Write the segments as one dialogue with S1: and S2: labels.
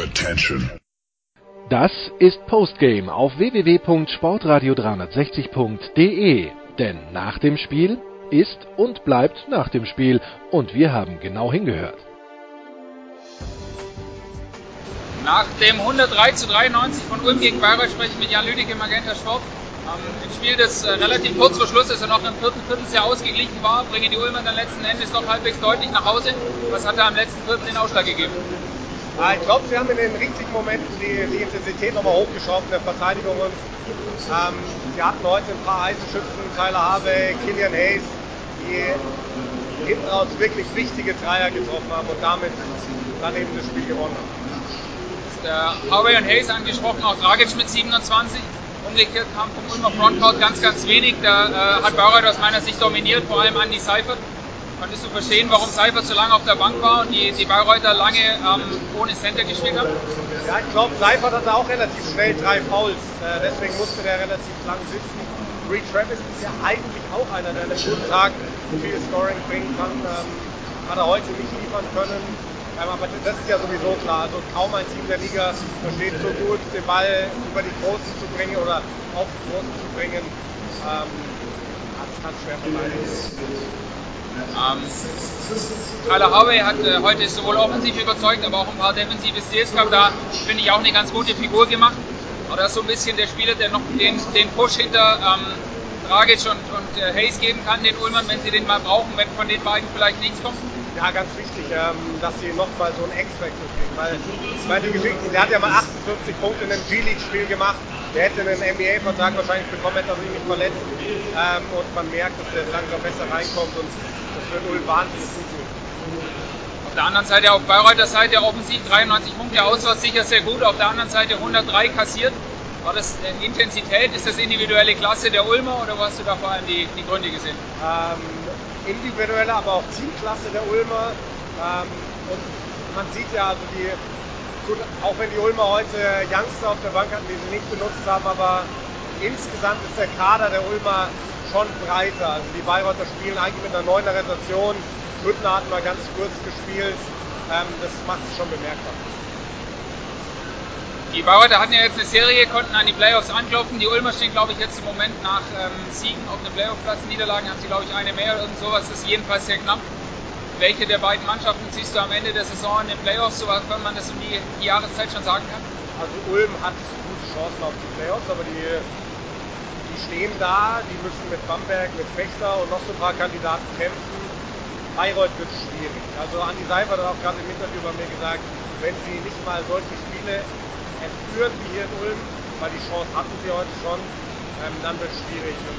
S1: Attention.
S2: Das ist Postgame auf www.sportradio360.de. Denn nach dem Spiel ist und bleibt nach dem Spiel. Und wir haben genau hingehört.
S3: Nach dem 103 zu 93 von Ulm gegen Bayreuth spreche ich mit Jan Lüdecke im Magenta Sport. Ähm, ein Spiel, das äh, relativ kurz vor Schluss ist und noch im vierten Viertel sehr ausgeglichen war, bringen die Ulmer dann letzten Endes doch halbwegs deutlich nach Hause. Was hat da am letzten Viertel den Ausschlag gegeben?
S4: Ich glaube, sie haben in den richtigen Momenten die, die Intensität nochmal hochgeschraubt in der Verteidigung. Und, ähm, sie hatten heute ein paar heiße Schützen, Tyler Harvey, Killian Hayes, die hinten raus wirklich wichtige Dreier getroffen haben und damit dann eben das Spiel gewonnen haben.
S3: Der Harvey und Hayes angesprochen, auch Dragic mit 27. Umgekehrt kam vom Ulmer Frontcourt ganz, ganz wenig. Da äh, hat Bayreuth aus meiner Sicht dominiert, vor allem Andy Seifert. Konntest du verstehen, warum Seifert so lange auf der Bank war und die, die Bayreuther lange ähm, ohne Center gespielt haben?
S4: Ja, ich glaube, Seifert hatte auch relativ schnell drei Fouls. Äh, deswegen musste der relativ lang sitzen. Reed Travis ist ja eigentlich auch einer, der an einem guten Tag viel Scoring bringen kann. Ähm, hat er heute nicht liefern können. Ähm, aber das ist ja sowieso klar. Also kaum ein Team der Liga versteht so gut, den Ball über die Großen zu bringen oder auf die Großen zu bringen. Ähm, das kann schwer verteidigen.
S3: Ähm, Harvey hat äh, heute sowohl offensiv überzeugt, aber auch ein paar defensive Steals gehabt. Da finde ich auch eine ganz gute Figur gemacht. Aber das ist so ein bisschen der Spieler, der noch den, den Push hinter ähm, Dragic und, und äh, Hayes geben kann, den Ullmann, wenn sie den mal brauchen, wenn von den beiden vielleicht nichts kommt.
S4: Ja, ganz wichtig, ähm, dass sie nochmal so einen X-Factor kriegen. Weil, ich meine, der hat ja mal 58 Punkte in einem G-League-Spiel gemacht. Der hätte einen NBA-Vertrag wahrscheinlich bekommen, hätte er sich nicht verletzt. Ähm, und man merkt, dass der langsam besser reinkommt und tun.
S3: Auf der anderen Seite, auf Bayreuther Seite offensiv 93 Punkte auswärts sicher sehr gut. Auf der anderen Seite 103 kassiert. War das Intensität? Ist das individuelle Klasse der Ulmer oder wo hast du da vor allem die, die Gründe gesehen?
S4: Ähm, individuelle, aber auch Teamklasse der Ulmer. Ähm, und man sieht ja, also die, gut, auch wenn die Ulmer heute Youngster auf der Bank hatten, die sie nicht benutzt haben, aber insgesamt ist der Kader der Ulmer schon breiter. Also die Bayreuther spielen eigentlich mit einer neuner Rotation. Hüttner hat mal ganz kurz gespielt. Ähm, das macht es schon bemerkbar.
S3: Die Bayreuther hatten ja jetzt eine Serie, konnten an die Playoffs anklopfen. Die Ulmer stehen, glaube ich, jetzt im Moment nach ähm, Siegen auf einem Playoff-Platz. Niederlagen haben sie, glaube ich, eine mehr oder sowas. Das ist jedenfalls sehr knapp. Welche der beiden Mannschaften siehst du am Ende der Saison in den Playoffs, so wenn man das um die, Jahreszeit schon sagen kann?
S4: Also Ulm hat gute Chancen auf die Playoffs, aber die stehen da, die müssen mit Bamberg, mit Fechter und noch so ein paar Kandidaten kämpfen. Bayreuth wird schwierig. Also Andi Seifert hat auch gerade im Interview bei mir gesagt, wenn sie nicht mal solche Spiele erführen wie hier in Ulm, weil die Chance hatten sie heute schon, ähm, dann wird es schwierig. Und,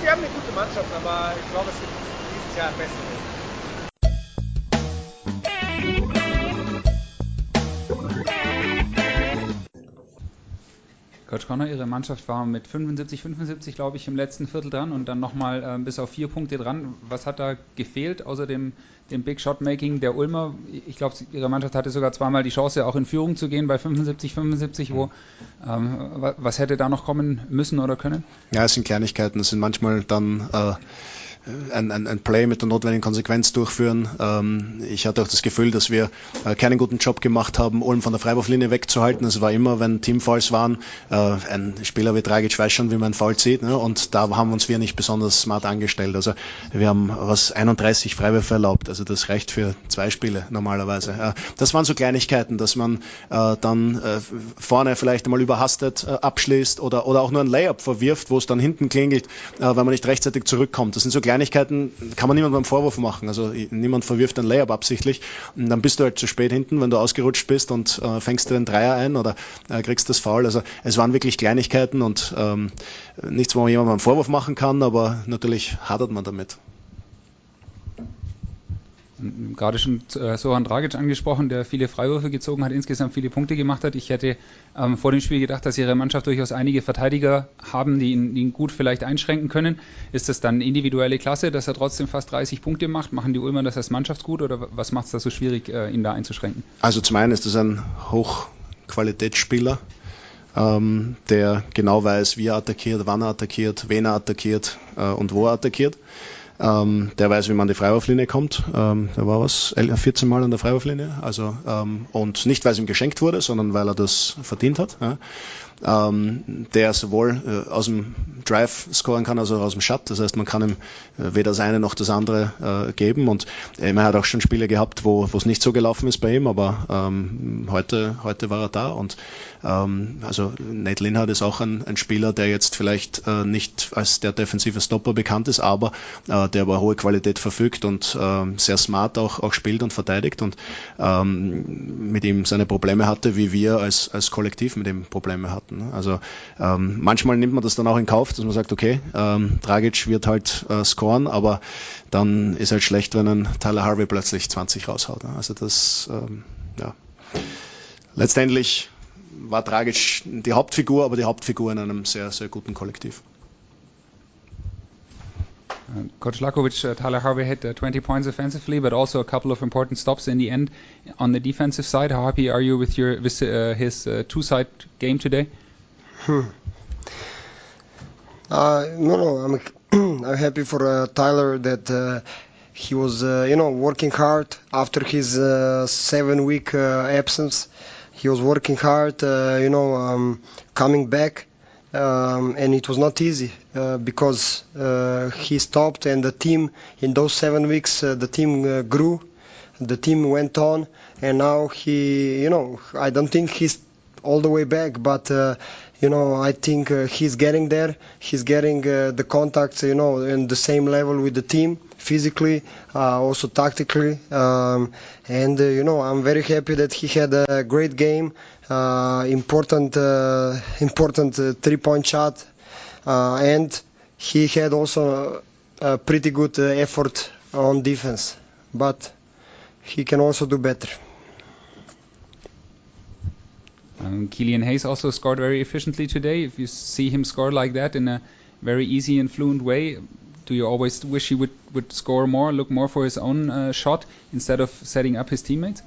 S4: sie haben eine gute Mannschaft, aber ich glaube, es gibt dieses Jahr bessere.
S5: Coach Connor, Ihre Mannschaft war mit 75, 75, glaube ich, im letzten Viertel dran und dann nochmal äh, bis auf vier Punkte dran. Was hat da gefehlt, außer dem, dem Big Shot Making der Ulmer? Ich glaube, Ihre Mannschaft hatte sogar zweimal die Chance, auch in Führung zu gehen bei 75, 75. Wo, ähm, was hätte da noch kommen müssen oder können?
S6: Ja, es sind Kleinigkeiten. Es sind manchmal dann. Äh, ein, ein, ein Play mit der notwendigen Konsequenz durchführen. Ähm, ich hatte auch das Gefühl, dass wir äh, keinen guten Job gemacht haben, Ulm von der Freiwurflinie wegzuhalten. Es war immer, wenn Teamfalls waren, äh, ein Spieler wie Dragic weiß schon, wie man einen Foul zieht. Ne? Und da haben uns wir nicht besonders smart angestellt. Also wir haben was 31 Freiwürfe erlaubt. Also das reicht für zwei Spiele normalerweise. Äh, das waren so Kleinigkeiten, dass man äh, dann äh, vorne vielleicht einmal überhastet äh, abschließt oder, oder auch nur ein Layup verwirft, wo es dann hinten klingelt, weil man nicht rechtzeitig zurückkommt. Das sind so Kleinigkeiten, Kleinigkeiten kann man niemandem Vorwurf machen. Also niemand verwirft ein Layup absichtlich und dann bist du halt zu spät hinten, wenn du ausgerutscht bist und äh, fängst du den Dreier ein oder äh, kriegst das Foul. Also es waren wirklich Kleinigkeiten und ähm, nichts, wo man jemandem einen Vorwurf machen kann, aber natürlich hadert man damit
S5: gerade schon äh, Soran Dragic angesprochen, der viele Freiwürfe gezogen hat, insgesamt viele Punkte gemacht hat. Ich hätte ähm, vor dem Spiel gedacht, dass ihre Mannschaft durchaus einige Verteidiger haben, die ihn, ihn, gut vielleicht einschränken können. Ist das dann individuelle Klasse, dass er trotzdem fast 30 Punkte macht? Machen die Ulmer das als Mannschaftsgut oder was macht es da so schwierig, äh, ihn da einzuschränken?
S6: Also zum einen ist das ein Hochqualitätsspieler. Ähm, der genau weiß, wie er attackiert, wann er attackiert, wen er attackiert äh, und wo er attackiert. Ähm, der weiß, wie man an die Freiwurflinie kommt. Ähm, der war was, 14 Mal an der Freiwurflinie. Also, ähm, und nicht, weil es ihm geschenkt wurde, sondern weil er das verdient hat. Ja ähm, der sowohl äh, aus dem Drive scoren kann, als auch aus dem Shut. Das heißt, man kann ihm äh, weder das eine noch das andere äh, geben. Und äh, er hat auch schon Spiele gehabt, wo es nicht so gelaufen ist bei ihm, aber ähm, heute, heute war er da. Und ähm, also Nate Linhardt ist auch ein, ein Spieler, der jetzt vielleicht äh, nicht als der defensive Stopper bekannt ist, aber äh, der über hohe Qualität verfügt und äh, sehr smart auch, auch spielt und verteidigt und ähm, mit ihm seine Probleme hatte, wie wir als, als Kollektiv mit ihm Probleme hatten. Ne? Also ähm, manchmal nimmt man das dann auch in Kauf, dass man sagt, okay, ähm, Dragic wird halt äh, scoren, aber dann ist halt schlecht, wenn ein Tyler Harvey plötzlich 20 raushaut. Ne? Also das, ähm, ja. Letztendlich war Dragic die Hauptfigur, aber die Hauptfigur in einem sehr, sehr guten Kollektiv.
S5: Uh, Coach Lakovic, uh, Tyler Harvey hit uh, 20 points offensively, but also a couple of important stops in the end on the defensive side. How happy are you with your with, uh, his uh, two-side game today?
S1: Hmm. Uh, no, no, I'm I'm happy for Tyler that he was, you know, working hard after his seven-week absence. He was working hard, you know, um, coming back, Um, and it was not easy uh, because uh, he stopped, and the team in those seven weeks, uh, the team grew, the team went on, and now he, you know, I don't think he's all the way back, but you know, I think uh, he's getting there. He's getting uh, the contacts, you know, in the same level with the team, physically, uh, also tactically. Um, and uh, you know, I'm very happy that he had a great game, uh, important, uh, important three-point shot, and he had also a pretty good effort on defense. But he can also do better.
S5: Um, Killian Hayes also scored very efficiently today. If you see him score like that in a very easy and fluent way, do you always wish he would, would score more, look more for his own uh, shot instead of setting up his teammates?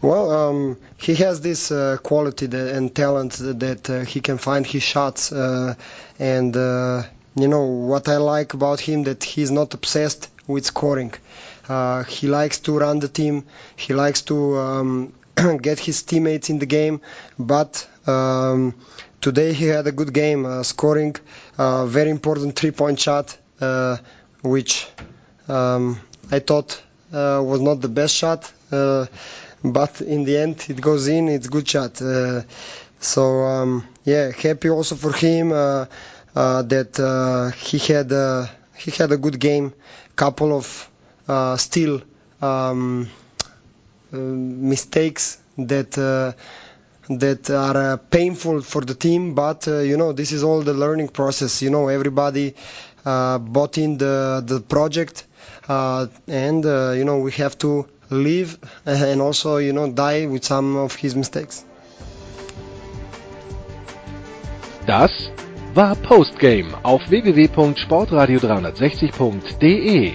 S1: Well, um, he has this uh, quality that, and talent that uh, he can find his shots. Uh, and, uh, you know, what I like about him that he's not obsessed with scoring. Uh, he likes to run the team. He likes to um, get his teammates in the game. But um, today he had a good game, uh, scoring a very important three-point shot, uh, which um, I thought uh, was not the best shot. Uh, but in the end, it goes in. It's a good shot. Uh, so um, yeah, happy also for him uh, that he had he had a good game. Couple of still. Uh, mistakes that uh, that are uh, painful for the team but you know this is all the learning process you know everybody bought in the the project and you know we have to live and also you know die with some of his mistakes
S2: Das war Postgame auf www.sportradio360.de.